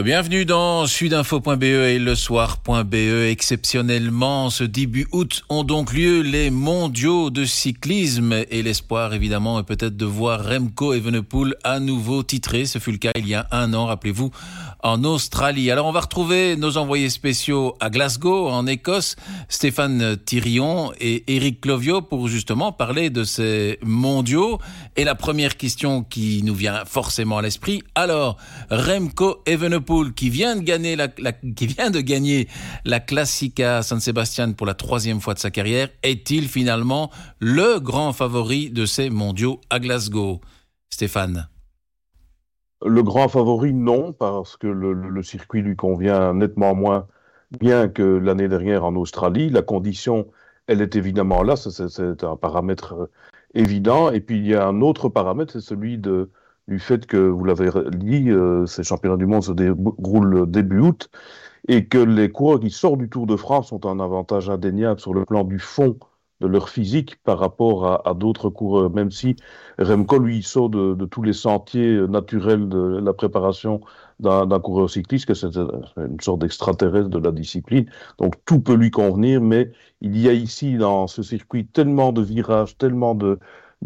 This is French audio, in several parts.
Bienvenue dans sudinfo.be et le soir.be. Exceptionnellement, ce début août ont donc lieu les mondiaux de cyclisme et l'espoir évidemment est peut-être de voir Remco Evenepoel à nouveau titré. Ce fut le cas il y a un an, rappelez-vous, en Australie. Alors on va retrouver nos envoyés spéciaux à Glasgow, en Écosse, Stéphane Thirion et Eric Clovio pour justement parler de ces mondiaux. Et la première question qui nous vient forcément à l'esprit, alors Remco Evenepoel qui vient de gagner la, qui vient de gagner la Classica San Sebastian pour la troisième fois de sa carrière, est-il finalement le grand favori de ces mondiaux à Glasgow? Stéphane le grand favori, non, parce que le, circuit lui convient nettement moins bien que l'année dernière en Australie. La condition, elle est évidemment là, c'est un paramètre euh, évident. Et puis il y a un autre paramètre, c'est celui de, du fait que, vous l'avez dit, euh, ces championnats du monde se déroulent début août, et que les coureurs qui sortent du Tour de France ont un avantage indéniable sur le plan du fond de leur physique par rapport à, d'autres coureurs, même si Remco, lui, sort de, tous les sentiers naturels de la préparation d'un coureur cycliste, que c'est une sorte d'extraterrestre de la discipline. Donc tout peut lui convenir, mais il y a ici, dans ce circuit, tellement de virages, tellement de,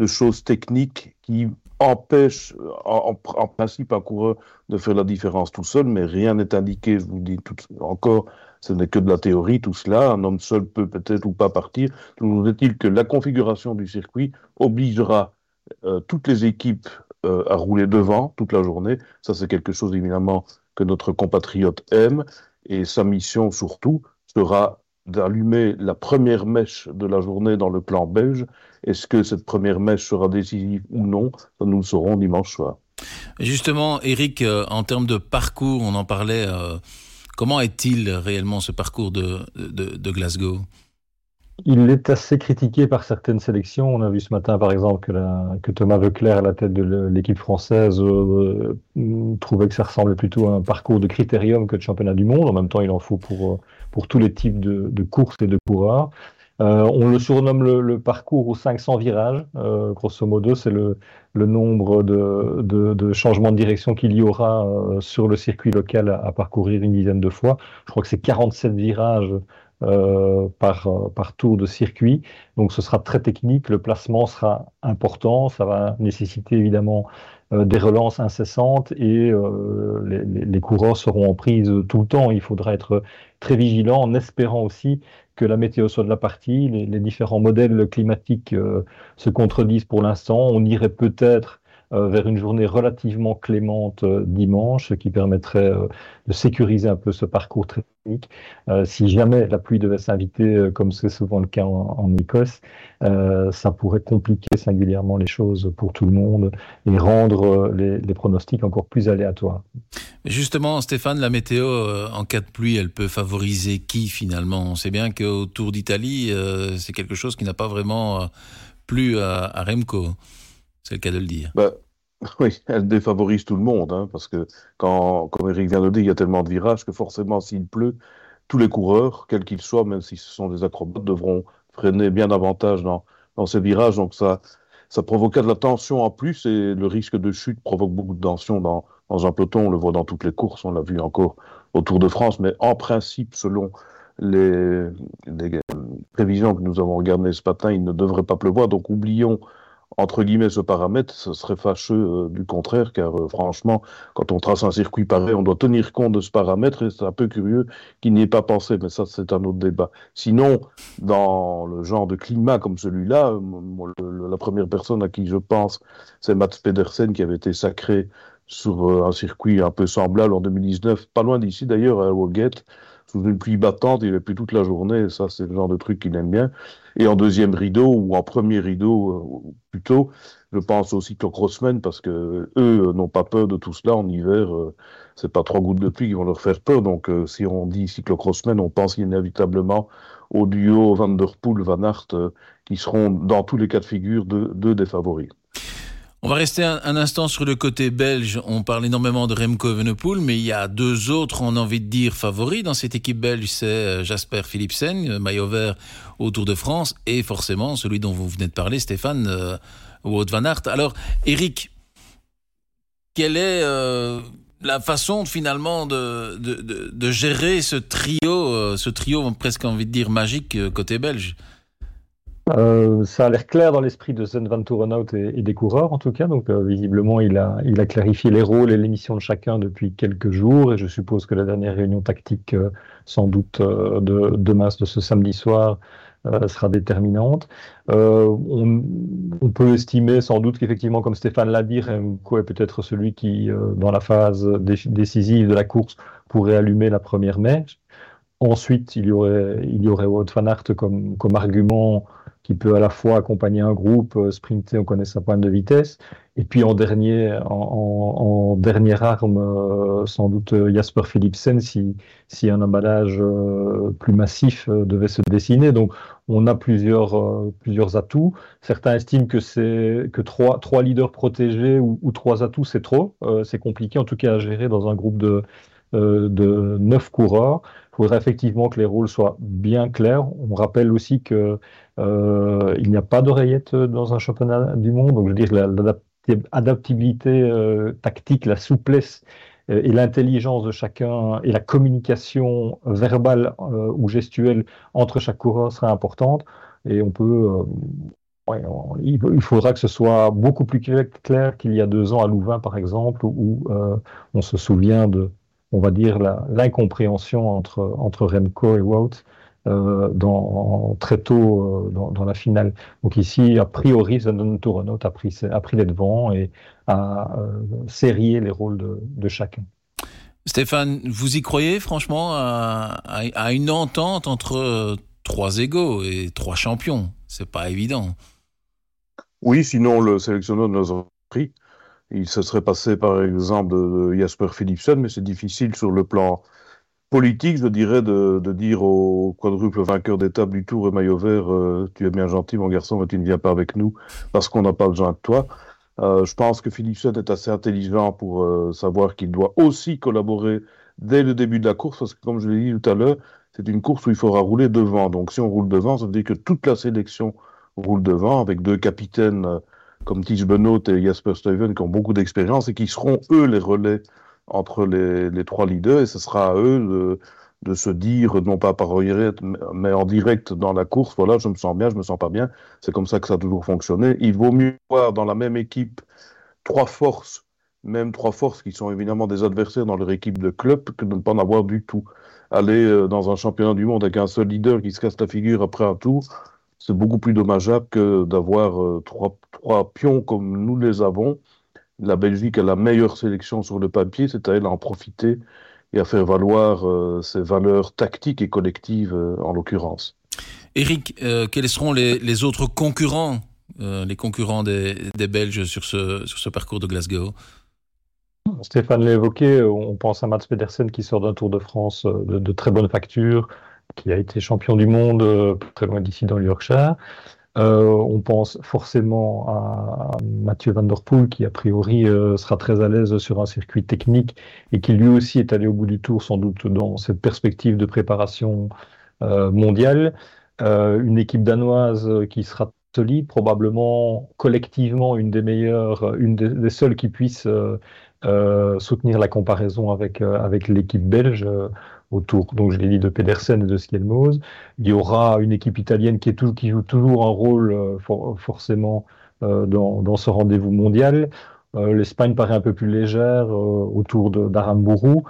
choses techniques qui empêchent en, principe un coureur de faire la différence tout seul, mais rien n'est indiqué, je vous dis tout, encore, ce n'est que de la théorie, tout cela. Un homme seul peut peut-être ou pas partir. Toujours est-il que la configuration du circuit obligera euh, toutes les équipes euh, à rouler devant toute la journée. Ça, c'est quelque chose évidemment que notre compatriote aime. Et sa mission surtout sera d'allumer la première mèche de la journée dans le plan belge. Est-ce que cette première mèche sera décisive ou non Ça, nous le saurons dimanche soir. Justement, Eric, euh, en termes de parcours, on en parlait Comment est-il réellement ce parcours de, de, Glasgow? Il est assez critiqué par certaines sélections. On a vu ce matin, par exemple, que, la, que Thomas Veuclair, à la tête de l'équipe française, euh, trouvait que ça ressemblait plutôt à un parcours de critérium que de championnat du monde. En même temps, il en faut pour, pour tous les types de, de courses et de coureurs. Euh, on le surnomme le, parcours aux 500 virages. Euh, grosso modo, c'est le, nombre de, changements de direction qu'il y aura euh, sur le circuit local à, parcourir une dizaine de fois. Je crois que c'est 47 virages par, par tour de circuit. Donc ce sera très technique, le placement sera important, ça va nécessiter évidemment des relances incessantes et les, les, coureurs seront en prise tout le temps. Il faudra être très vigilant en espérant aussi que la météo soit de la partie. Les, différents modèles climatiques euh, se contredisent pour l'instant. On irait peut-être euh, vers une journée relativement clémente euh, dimanche, ce qui permettrait euh, de sécuriser un peu ce parcours technique. si jamais la pluie devait s'inviter, comme c'est souvent le cas en, Écosse, ça pourrait compliquer singulièrement les choses pour tout le monde et rendre les, pronostics encore plus aléatoires. Justement, Stéphane, la météo, en cas de pluie, elle peut favoriser qui finalement? On sait bien qu'au Tour d'Italie, c'est quelque chose qui n'a pas vraiment plu à Remco. C'est le cas de le dire. Bah, oui, elle défavorise tout le monde, hein, parce que quand, comme Eric vient de le dire, il y a tellement de virages que forcément, s'il pleut, tous les coureurs, quels qu'ils soient, même si ce sont des acrobates, devront freiner bien davantage dans, dans ces virages. Donc ça, ça de la tension en plus et le risque de chute provoque beaucoup de tension dans, dans un peloton. On le voit dans toutes les courses, on l'a vu encore au Tour de France, mais en principe, selon les prévisions que nous avons regardées ce matin, il ne devrait pas pleuvoir. Donc oublions entre guillemets ce paramètre, ce serait fâcheux euh, du contraire, car euh, franchement, quand on trace un circuit pareil, on doit tenir compte de ce paramètre, et c'est un peu curieux qu'il n'y ait pas pensé, mais ça c'est un autre débat. Sinon, dans le genre de climat comme celui-là, euh, la première personne à qui je pense, c'est Mats Pedersen qui avait été sacré sur un circuit un peu semblable en 2019, pas loin d'ici d'ailleurs, à Woget, sous une pluie battante, il est plus toute la journée, ça c'est le genre de truc qu'il aime bien. Et en deuxième rideau, ou en premier rideau euh, plutôt, je pense au cyclocrossmen, parce que eux euh, n'ont pas peur de tout cela en hiver. Euh, c'est pas trois gouttes de pluie qui vont leur faire peur. Donc si on dit cyclocrossmen, on pense inévitablement au duo Van Der Poel, Van Aert, qui seront dans tous les cas de figure deux des favoris. On va rester un, instant sur le côté belge. On parle énormément de Remco Evenepoel, mais il y a deux autres, on a envie de dire, favoris dans cette équipe belge. C'est euh, Jasper Philipsen, euh, maillot vert au Tour de France, et forcément celui dont vous venez de parler, Stéphane euh, Wout van Aert. Alors, Eric, quel est la façon finalement de, gérer ce trio, ce trio presque envie de dire magique côté belge? Euh, ça a l'air clair dans l'esprit de Zen Van Tourenhout et, des coureurs en tout cas. Donc euh, visiblement, il a, il a clarifié les rôles et les missions de chacun depuis quelques jours. Et je suppose que la dernière réunion tactique, euh, sans doute de demain, de ce samedi soir, sera déterminante. On, on, peut estimer sans doute qu'effectivement, comme Stéphane l'a dit, Remco est peut-être celui qui, dans la phase décisive de la course, pourrait allumer la première mèche. Ensuite, il y aurait, il y aurait Wout van Aert comme, comme argument qui peut à la fois accompagner un groupe, euh, sprinter, on connaît sa pointe de vitesse, et puis en dernier, en, dernière arme, euh, sans doute euh, Jasper Philipsen si, si un emballage plus massif devait se dessiner. Donc on a plusieurs, plusieurs atouts. Certains estiment que c'est que trois, trois leaders protégés ou, trois atouts c'est trop, c'est compliqué en tout cas à gérer dans un groupe de de neuf coureurs. Il faudrait effectivement que les rôles soient bien clairs. On rappelle aussi que euh, il n'y a pas d'oreillette dans un championnat du monde. Donc, je veux dire, l'adaptabilité euh, tactique, la souplesse euh, et l'intelligence de chacun et la communication verbale ou gestuelle entre chaque coureur sera importante. Et on peut, il faudra que ce soit beaucoup plus clair qu'il y a deux ans à Louvain, par exemple, où on se souvient de, on va dire, l'incompréhension entre, entre Remco et Wout euh, dans, très tôt euh, dans, la finale. Donc ici, a priori, Zanon Tourenot a pris, a pris les devants et a euh, serré les rôles de, chacun. Stéphane, vous y croyez franchement à, une entente entre trois égaux et trois champions? C'est pas évident. Oui, sinon le sélectionneur nous aurait pris. Il se serait passé par exemple de, de Jasper Philipsen, mais c'est difficile sur le plan politique, je dirais, de, dire au quadruple vainqueur d'étape du Tour et maillot vert, euh, tu es bien gentil mon garçon, mais tu ne viens pas avec nous parce qu'on n'a pas besoin de toi. Euh, je pense que Philipsen est assez intelligent pour euh, savoir qu'il doit aussi collaborer dès le début de la course, parce que comme je l'ai dit tout à l'heure, c'est une course où il faudra rouler devant. Donc si on roule devant, ça veut dire que toute la sélection roule devant, avec deux capitaines comme Tige Benoît et Jasper Stuyven qui ont beaucoup d'expérience et qui seront eux les relais entre les, trois leaders et ce sera à eux de, se dire, non pas par direct, mais en direct dans la course, voilà, je me sens bien, je me sens pas bien. C'est comme ça que ça a toujours fonctionné. Il vaut mieux avoir dans la même équipe trois forces, même trois forces qui sont évidemment des adversaires dans leur équipe de club, que de ne pas en avoir du tout. Aller euh, dans un championnat du monde avec un seul leader qui se casse la figure après un tour, c'est beaucoup plus dommageable que d'avoir euh, trois pions comme nous les avons la Belgique a la meilleure sélection sur le papier, c'est à elle à en profiter et à faire valoir euh, ses valeurs tactiques et collectives euh, en l'occurrence. Eric, euh, quels seront les, autres concurrents, les concurrents des, Belges sur ce, sur ce parcours de Glasgow? Stéphane l'a évoqué, on pense à Mats Pedersen qui sort d'un Tour de France de, de, très bonne facture, qui a été champion du monde très loin d'ici dans le Yorkshire. Euh, on pense forcément à, Mathieu Van Der Poel, qui a priori euh, sera très à l'aise sur un circuit technique et qui lui aussi est allé au bout du tour, sans doute dans cette perspective de préparation euh, mondiale. une équipe danoise qui sera solide, probablement collectivement une des meilleures, une des, seules qui puisse soutenir la comparaison avec, avec l'équipe belge autour, donc je l'ai dit, de Pedersen et de Skelmose. Il y aura une équipe italienne qui, joue toujours un rôle euh, forcément euh, dans, ce rendez-vous mondial. Euh, L'Espagne paraît un peu plus légère autour d'Arambourou.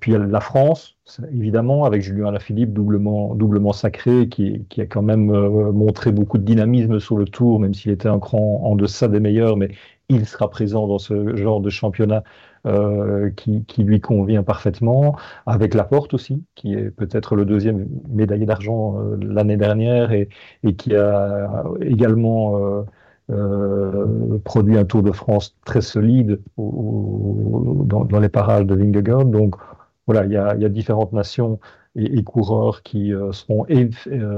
puis la France, évidemment, avec Julien Alaphilippe, doublement, doublement sacré, qui, qui a quand même montré beaucoup de dynamisme sur le tour, même s'il était un cran en deçà des meilleurs, mais il sera présent dans ce genre de championnat euh, qui, lui convient parfaitement, avec Laporte aussi, qui est peut-être le deuxième médaillé d'argent euh, l'année dernière et, qui a également euh, produit un Tour de France très solide dans, les parages de Vingegaard. Donc voilà, il y a, différentes nations et, coureurs qui seront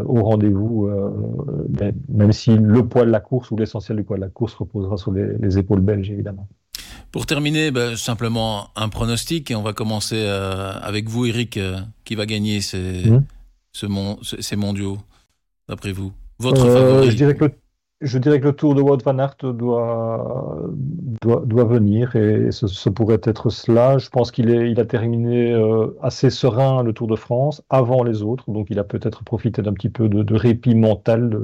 au rendez-vous, même si le poids de la course ou l'essentiel du poids de la course reposera sur les épaules belges, évidemment. Pour terminer, ben, simplement un pronostic et on va commencer euh, avec vous, Eric, euh, qui va gagner ces, mmh. ce ces mondiaux, d'après vous? Votre euh, favori? Je dirais que je dirais que le tour de Wout van Aert doit, doit, doit venir et ce, pourrait être cela. Je pense qu'il il a terminé euh, assez serein le Tour de France avant les autres, donc il a peut-être profité d'un petit peu de, répit mental,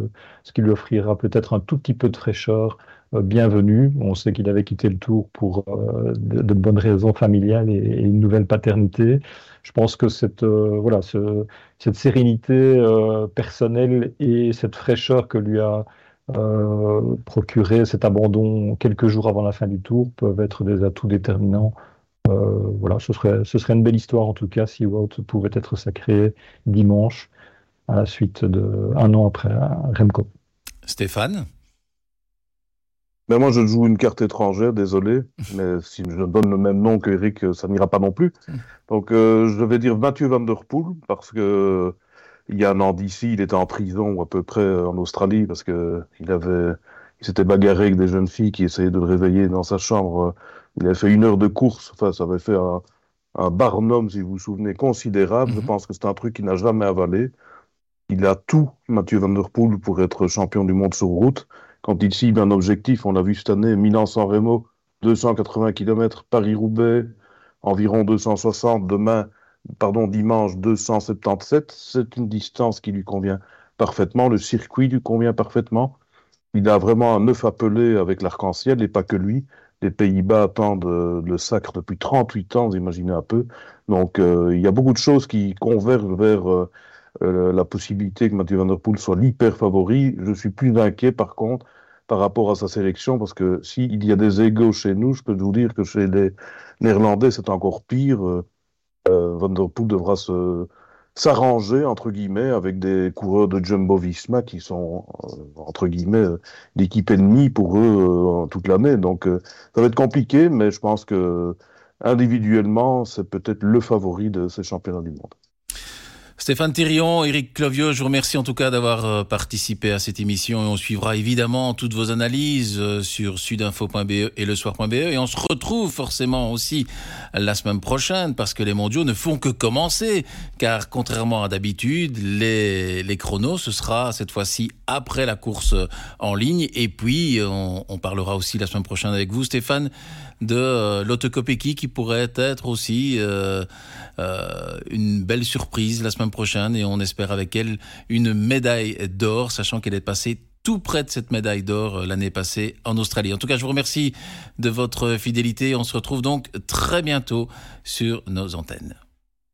ce qui lui offrira peut-être un tout petit peu de fraîcheur euh, bienvenue. On sait qu'il avait quitté le Tour pour euh, de, bonnes raisons familiales et, une nouvelle paternité. Je pense que cette, voilà, cette sérénité personnelle et cette fraîcheur que lui a euh, procurer cet abandon quelques jours avant la fin du tour peuvent être des atouts déterminants. Euh, voilà, ce serait, ce serait une belle histoire en tout cas si Wout pouvait être sacré dimanche à la suite de un an après Remco. Stéphane? Mais moi, je joue une carte étrangère, désolé, mais si je donne le même nom que Eric, ça n'ira pas non plus. Hmm. Donc, euh, je vais dire Mathieu Van Der Poel, parce que il y a un an d'ici, il était en prison, ou à peu près euh, en Australie, parce que il avait, il s'était bagarré avec des jeunes filles qui essayaient de le réveiller dans sa chambre. Il avait fait une heure de course, enfin, ça avait fait un, un barnum, si vous vous souvenez, considérable. Je mhm. pense que c'est un truc qu'il n'a jamais avalé. Il a tout, Mathieu Van Der Poel, pour être champion du monde sur route. Quand il cible un objectif, on l'a vu cette année, Milan-San Remo, 280 km, Paris-Roubaix, environ 260. Demain, pardon, dimanche 277, c'est une distance qui lui convient parfaitement, le circuit lui convient parfaitement. Il a vraiment un œuf appelé avec l'arc-en-ciel et pas que lui. Les Pays-Bas attendent euh, le sacre depuis 38 ans, vous imaginez un peu. Donc euh, il y a beaucoup de choses qui convergent vers euh, la possibilité que Mathieu Van Der Poel soit l'hyper favori. Je suis plus inquiet par contre par rapport à sa sélection parce que s'il y a des égaux chez nous, je peux vous dire que chez les Néerlandais c'est encore pire. Euh, Van Der Poel devra se s'arranger entre guillemets avec des coureurs de Jumbo Visma qui sont euh, entre guillemets euh, l'équipe ennemie pour eux toute l'année. Donc ça va être compliqué, mais je pense que individuellement c'est peut-être le favori de ces championnats du monde. Stéphane Thirion, Eric Clovio, je vous remercie en tout cas d'avoir euh, participé à cette émission et on suivra évidemment toutes vos analyses euh, sur sudinfo.be et le soir.be et on se retrouve forcément aussi la semaine prochaine parce que les mondiaux ne font que commencer car contrairement à d'habitude, les, les chronos ce sera cette fois-ci après la course en ligne et puis on, on parlera aussi la semaine prochaine avec vous Stéphane de euh, l'autocopéki qui pourrait être aussi euh, euh, une belle surprise la semaine prochaine et on espère avec elle une médaille d'or, sachant qu'elle est passée tout près de cette médaille d'or l'année passée en Australie. En tout cas, je vous remercie de votre fidélité. On se retrouve donc très bientôt sur nos antennes.